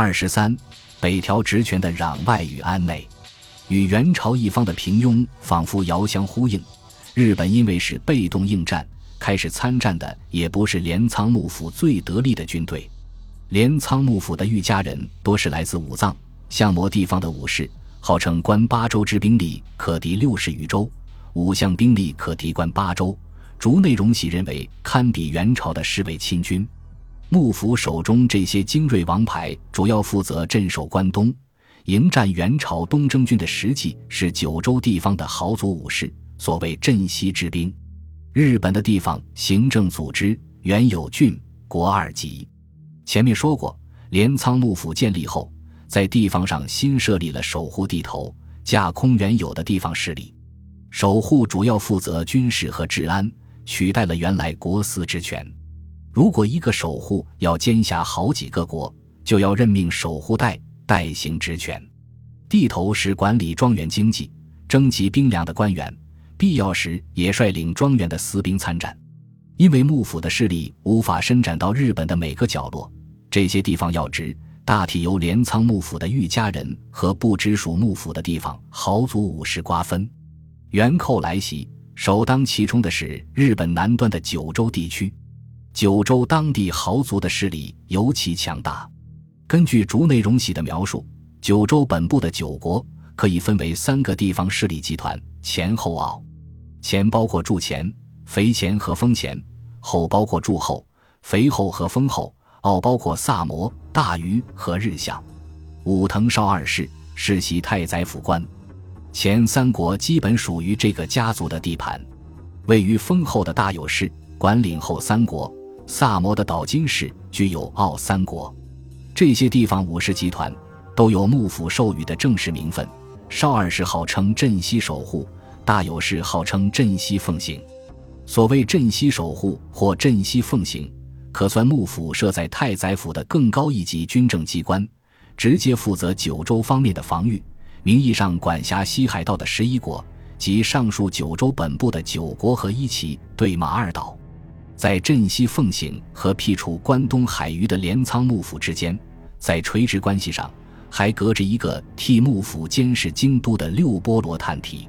二十三，北条直权的攘外与安内，与元朝一方的平庸仿佛遥相呼应。日本因为是被动应战，开始参战的也不是镰仓幕府最得力的军队。镰仓幕府的御家人多是来自武藏、相模地方的武士，号称关八州之兵力可敌六十余州，武将兵力可敌关八州。竹内荣喜认为堪比元朝的侍卫亲军。幕府手中这些精锐王牌，主要负责镇守关东，迎战元朝东征军的实际是九州地方的豪族武士，所谓镇西之兵。日本的地方行政组织原有郡国二级。前面说过，镰仓幕府建立后，在地方上新设立了守护地头，架空原有的地方势力。守护主要负责军事和治安，取代了原来国司之权。如果一个守护要兼辖好几个国，就要任命守护代代行职权。地头是管理庄园经济、征集兵粮的官员，必要时也率领庄园的私兵参战。因为幕府的势力无法伸展到日本的每个角落，这些地方要职大体由镰仓幕府的御家人和不直属幕府的地方豪族武士瓜分。元寇来袭，首当其冲的是日本南端的九州地区。九州当地豪族的势力尤其强大。根据竹内荣喜的描述，九州本部的九国可以分为三个地方势力集团：前后奥。前包括筑前、肥前和丰前；后包括筑后、肥后和丰后；奥包括萨摩、大隅和日向。武藤绍二世世袭太宰府官。前三国基本属于这个家族的地盘。位于丰后的大有氏管领后三国。萨摩的岛津氏具有奥三国，这些地方武士集团都有幕府授予的正式名分。少二世号称镇西守护，大有氏号称镇西奉行。所谓镇西守护或镇西奉行，可算幕府设在太宰府的更高一级军政机关，直接负责九州方面的防御，名义上管辖西海道的十一国及上述九州本部的九国和一旗对马二岛。在镇西奉行和辟除关东海域的镰仓幕府之间，在垂直关系上还隔着一个替幕府监视京都的六波罗探体。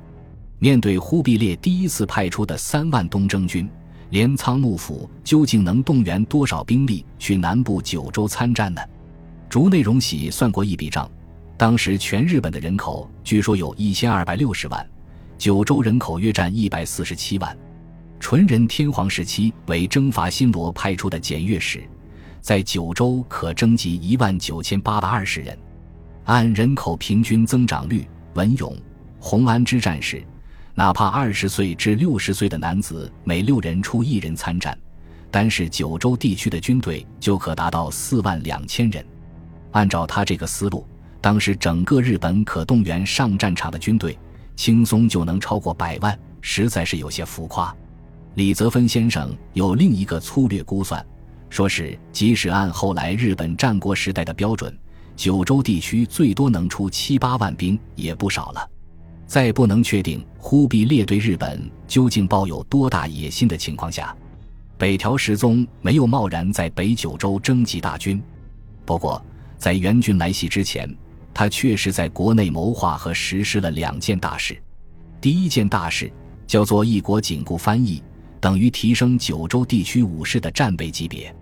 面对忽必烈第一次派出的三万东征军，镰仓幕府究竟能动员多少兵力去南部九州参战呢？竹内荣喜算过一笔账，当时全日本的人口据说有一千二百六十万，九州人口约占一百四十七万。纯仁天皇时期为征伐新罗派出的检阅使，在九州可征集一万九千八百二十人。按人口平均增长率，文勇、弘安之战时，哪怕二十岁至六十岁的男子每六人出一人参战，单是九州地区的军队就可达到四万两千人。按照他这个思路，当时整个日本可动员上战场的军队，轻松就能超过百万，实在是有些浮夸。李泽芬先生有另一个粗略估算，说是即使按后来日本战国时代的标准，九州地区最多能出七八万兵也不少了。在不能确定忽必烈对日本究竟抱有多大野心的情况下，北条时宗没有贸然在北九州征集大军。不过，在援军来袭之前，他确实在国内谋划和实施了两件大事。第一件大事叫做一国紧固翻译。等于提升九州地区武士的战备级别。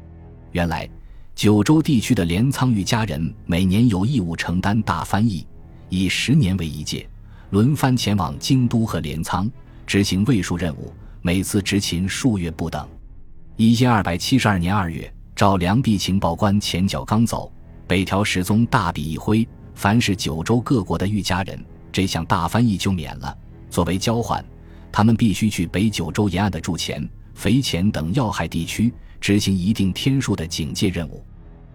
原来，九州地区的镰仓御家人每年有义务承担大翻译，以十年为一届，轮番前往京都和镰仓执行卫戍任务，每次执勤数月不等。一千二百七十二年二月，照良弼情报官前脚刚走，北条时宗大笔一挥，凡是九州各国的御家人，这项大翻译就免了，作为交换。他们必须去北九州沿岸的筑前、肥前等要害地区执行一定天数的警戒任务。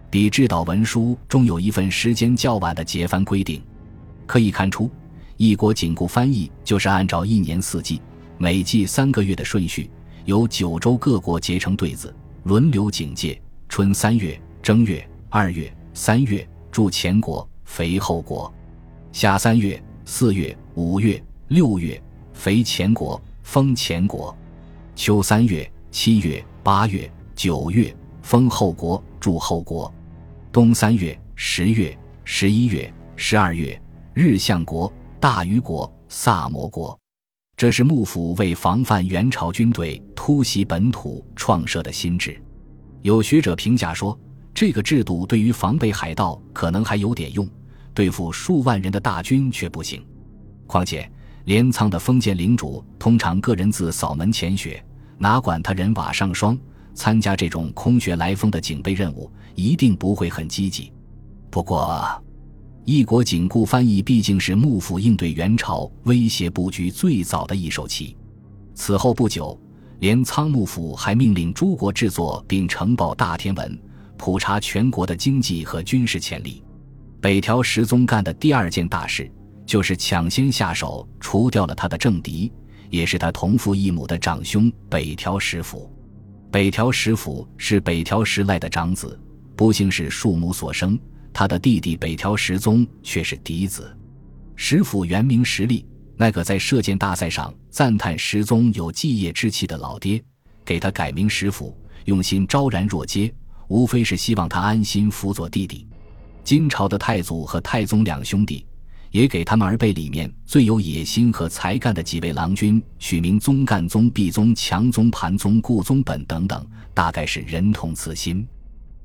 比制岛文书中有一份时间较晚的节番规定，可以看出，一国紧固翻译就是按照一年四季、每季三个月的顺序，由九州各国结成对子，轮流警戒。春三月、正月、二月、三月驻前国、肥后国；夏三月、四月、五月、六月。肥前国、封前国，秋三月、七月、八月、九月封后国、驻后国，冬三月、十月、十一月、十二月，日相国、大虞国、萨摩国。这是幕府为防范元朝军队突袭本土创设的新制。有学者评价说，这个制度对于防备海盗可能还有点用，对付数万人的大军却不行。况且，镰仓的封建领主通常个人自扫门前雪，哪管他人瓦上霜。参加这种空穴来风的警备任务，一定不会很积极。不过，一国紧固翻译毕竟是幕府应对元朝威胁布局最早的一手棋。此后不久，镰仓幕府还命令诸国制作并呈报大天文，普查全国的经济和军事潜力。北条时宗干的第二件大事，就是抢先下手除掉了他的政敌，也是他同父异母的长兄北条时府。北条时府是北条时赖的长子，不幸是庶母所生。他的弟弟北条时宗却是嫡子。石府原名石立，那个在射箭大赛上赞叹石宗有继业之气的老爹，给他改名石府，用心昭然若揭，无非是希望他安心辅佐弟弟。金朝的太祖和太宗两兄弟，也给他们儿辈里面最有野心和才干的几位郎君取名宗干、宗弼宗、强宗、盘宗、顾宗本等等，大概是人同此心。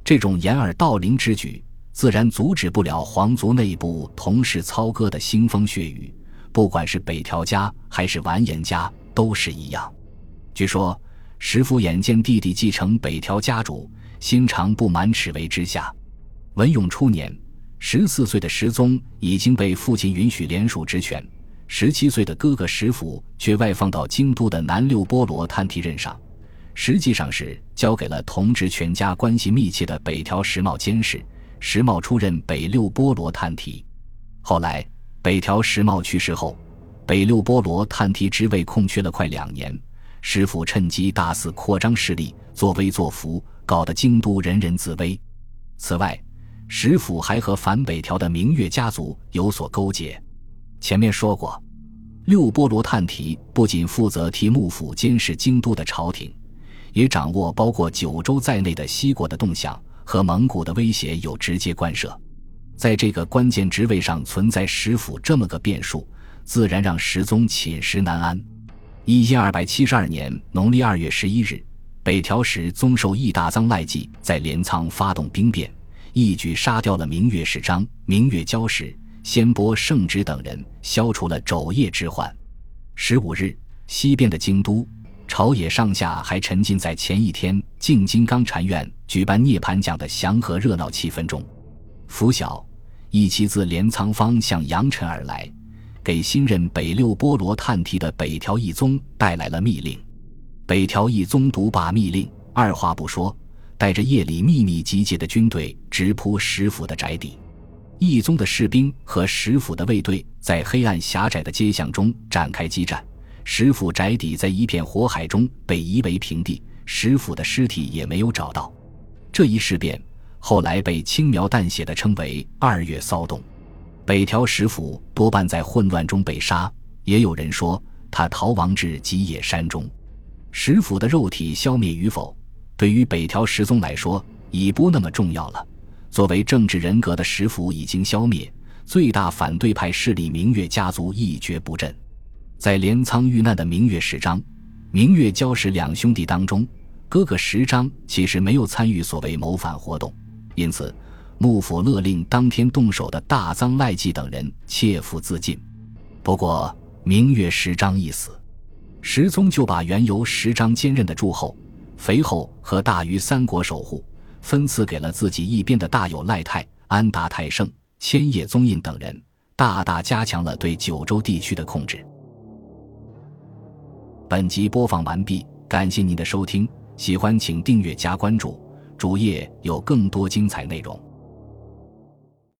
这种掩耳盗铃之举。自然阻止不了皇族内部同室操戈的腥风血雨，不管是北条家还是完颜家都是一样。据说石父眼见弟弟继承北条家主，心肠不满，耻为之下。文永初年，十四岁的石宗已经被父亲允许连署职权，十七岁的哥哥石府却外放到京都的南六波罗探题任上，实际上是交给了同治全家关系密切的北条时茂监视。石茂出任北六波罗探题，后来北条石茂去世后，北六波罗探题职位空缺了快两年。石府趁机大肆扩张势力，作威作福，搞得京都人人自危。此外，石府还和反北条的明月家族有所勾结。前面说过，六波罗探题不仅负责替幕府监视京都的朝廷，也掌握包括九州在内的西国的动向。和蒙古的威胁有直接关涉，在这个关键职位上存在石府这么个变数，自然让石宗寝食难安。一千二百七十二年农历二月十一日，北条氏宗受义大臧赖继在镰仓发动兵变，一举杀掉了明月氏章、明月交氏、先波圣直等人，消除了昼夜之患。十五日，西边的京都。朝野上下还沉浸在前一天静金刚禅院举办涅盘讲的祥和热闹气氛中。拂晓，一骑自镰仓方向扬尘而来，给新任北六波罗探题的北条义宗带来了密令。北条义宗读罢密令，二话不说，带着夜里秘密集结的军队直扑石府的宅邸。义宗的士兵和石府的卫队在黑暗狭窄的街巷中展开激战。石府宅邸在一片火海中被夷为平地，石府的尸体也没有找到。这一事变后来被轻描淡写的称为“二月骚动”。北条石府多半在混乱中被杀，也有人说他逃亡至吉野山中。石府的肉体消灭与否，对于北条时宗来说已不那么重要了。作为政治人格的石府已经消灭，最大反对派势力明月家族一蹶不振。在镰仓遇难的明月石章、明月交氏两兄弟当中，哥哥石章其实没有参与所谓谋反活动，因此幕府勒令当天动手的大藏赖继等人切腹自尽。不过，明月石章一死，石宗就把原由石章兼任的诸侯、肥后和大于三国守护分赐给了自己一边的大友赖泰、安达泰盛、千叶宗印等人，大大加强了对九州地区的控制。本集播放完毕，感谢您的收听，喜欢请订阅加关注，主页有更多精彩内容。